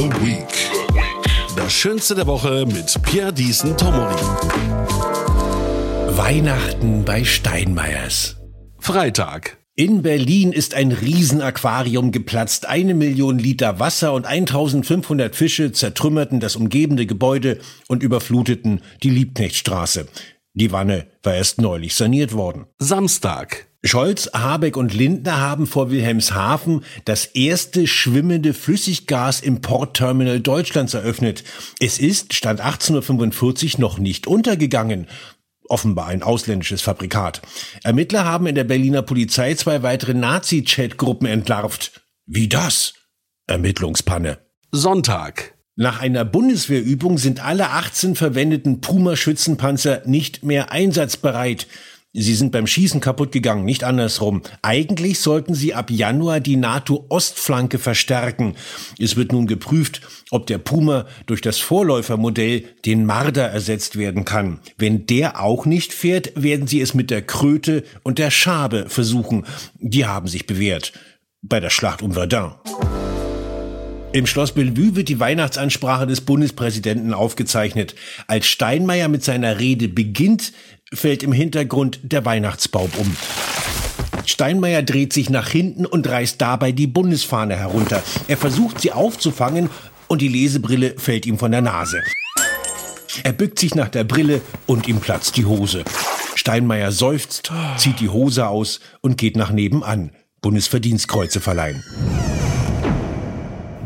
The Week. Das Schönste der Woche mit Pierre Diesen Tomori. Weihnachten bei Steinmeiers. Freitag. In Berlin ist ein Riesenaquarium geplatzt. Eine Million Liter Wasser und 1500 Fische zertrümmerten das umgebende Gebäude und überfluteten die Liebknechtstraße. Die Wanne war erst neulich saniert worden. Samstag. Scholz, Habeck und Lindner haben vor Wilhelmshaven das erste schwimmende Flüssiggas-Importterminal Deutschlands eröffnet. Es ist, Stand 1845, noch nicht untergegangen. Offenbar ein ausländisches Fabrikat. Ermittler haben in der Berliner Polizei zwei weitere Nazi-Chat-Gruppen entlarvt. Wie das? Ermittlungspanne. Sonntag. Nach einer Bundeswehrübung sind alle 18 verwendeten Puma-Schützenpanzer nicht mehr einsatzbereit. Sie sind beim Schießen kaputt gegangen, nicht andersrum. Eigentlich sollten sie ab Januar die NATO-Ostflanke verstärken. Es wird nun geprüft, ob der Puma durch das Vorläufermodell den Marder ersetzt werden kann. Wenn der auch nicht fährt, werden sie es mit der Kröte und der Schabe versuchen. Die haben sich bewährt. Bei der Schlacht um Verdun. Im Schloss Bellevue wird die Weihnachtsansprache des Bundespräsidenten aufgezeichnet. Als Steinmeier mit seiner Rede beginnt, fällt im Hintergrund der Weihnachtsbaum um. Steinmeier dreht sich nach hinten und reißt dabei die Bundesfahne herunter. Er versucht sie aufzufangen und die Lesebrille fällt ihm von der Nase. Er bückt sich nach der Brille und ihm platzt die Hose. Steinmeier seufzt, zieht die Hose aus und geht nach nebenan. Bundesverdienstkreuze verleihen.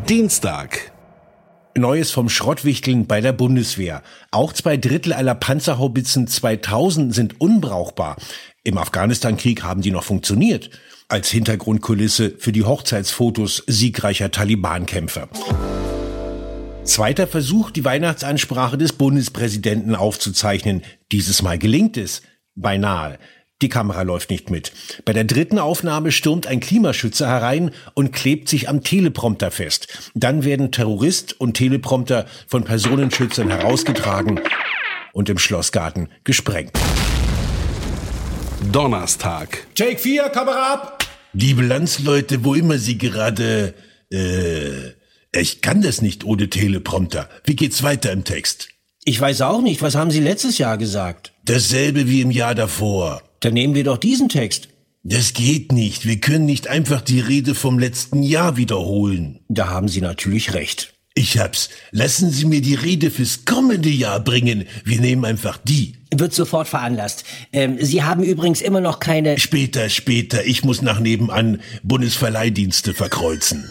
Dienstag. Neues vom Schrottwichteln bei der Bundeswehr. Auch zwei Drittel aller Panzerhaubitzen 2000 sind unbrauchbar. Im Afghanistan-Krieg haben die noch funktioniert. Als Hintergrundkulisse für die Hochzeitsfotos siegreicher Taliban-Kämpfer. Zweiter Versuch, die Weihnachtsansprache des Bundespräsidenten aufzuzeichnen. Dieses Mal gelingt es. Beinahe. Die Kamera läuft nicht mit. Bei der dritten Aufnahme stürmt ein Klimaschützer herein und klebt sich am Teleprompter fest. Dann werden Terrorist und Teleprompter von Personenschützern herausgetragen und im Schlossgarten gesprengt. Donnerstag. Take 4, Kamera ab! Liebe Landsleute, wo immer Sie gerade... Äh, ich kann das nicht ohne Teleprompter. Wie geht's weiter im Text? Ich weiß auch nicht. Was haben Sie letztes Jahr gesagt? Dasselbe wie im Jahr davor. Dann nehmen wir doch diesen Text. Das geht nicht. Wir können nicht einfach die Rede vom letzten Jahr wiederholen. Da haben Sie natürlich recht. Ich hab's. Lassen Sie mir die Rede fürs kommende Jahr bringen. Wir nehmen einfach die. Wird sofort veranlasst. Ähm, Sie haben übrigens immer noch keine... Später, später. Ich muss nach nebenan Bundesverleihdienste verkreuzen.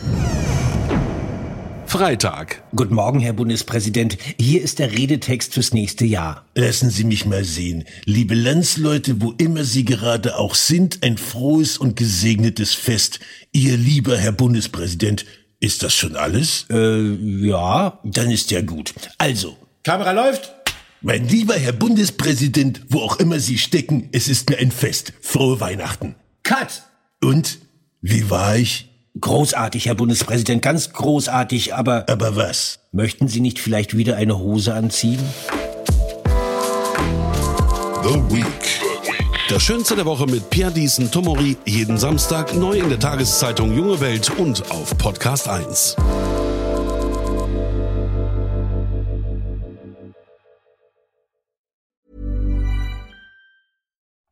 Freitag. Guten Morgen, Herr Bundespräsident. Hier ist der Redetext fürs nächste Jahr. Lassen Sie mich mal sehen. Liebe Landsleute, wo immer Sie gerade auch sind, ein frohes und gesegnetes Fest. Ihr lieber Herr Bundespräsident. Ist das schon alles? Äh, ja. Dann ist ja gut. Also. Kamera läuft. Mein lieber Herr Bundespräsident, wo auch immer Sie stecken, es ist mir ein Fest. Frohe Weihnachten. Cut! Und? Wie war ich? Großartig, Herr Bundespräsident, ganz großartig, aber... Aber was? Möchten Sie nicht vielleicht wieder eine Hose anziehen? The Week. Das Schönste der Woche mit Pierre Diesen Tomori. Jeden Samstag neu in der Tageszeitung Junge Welt und auf Podcast 1.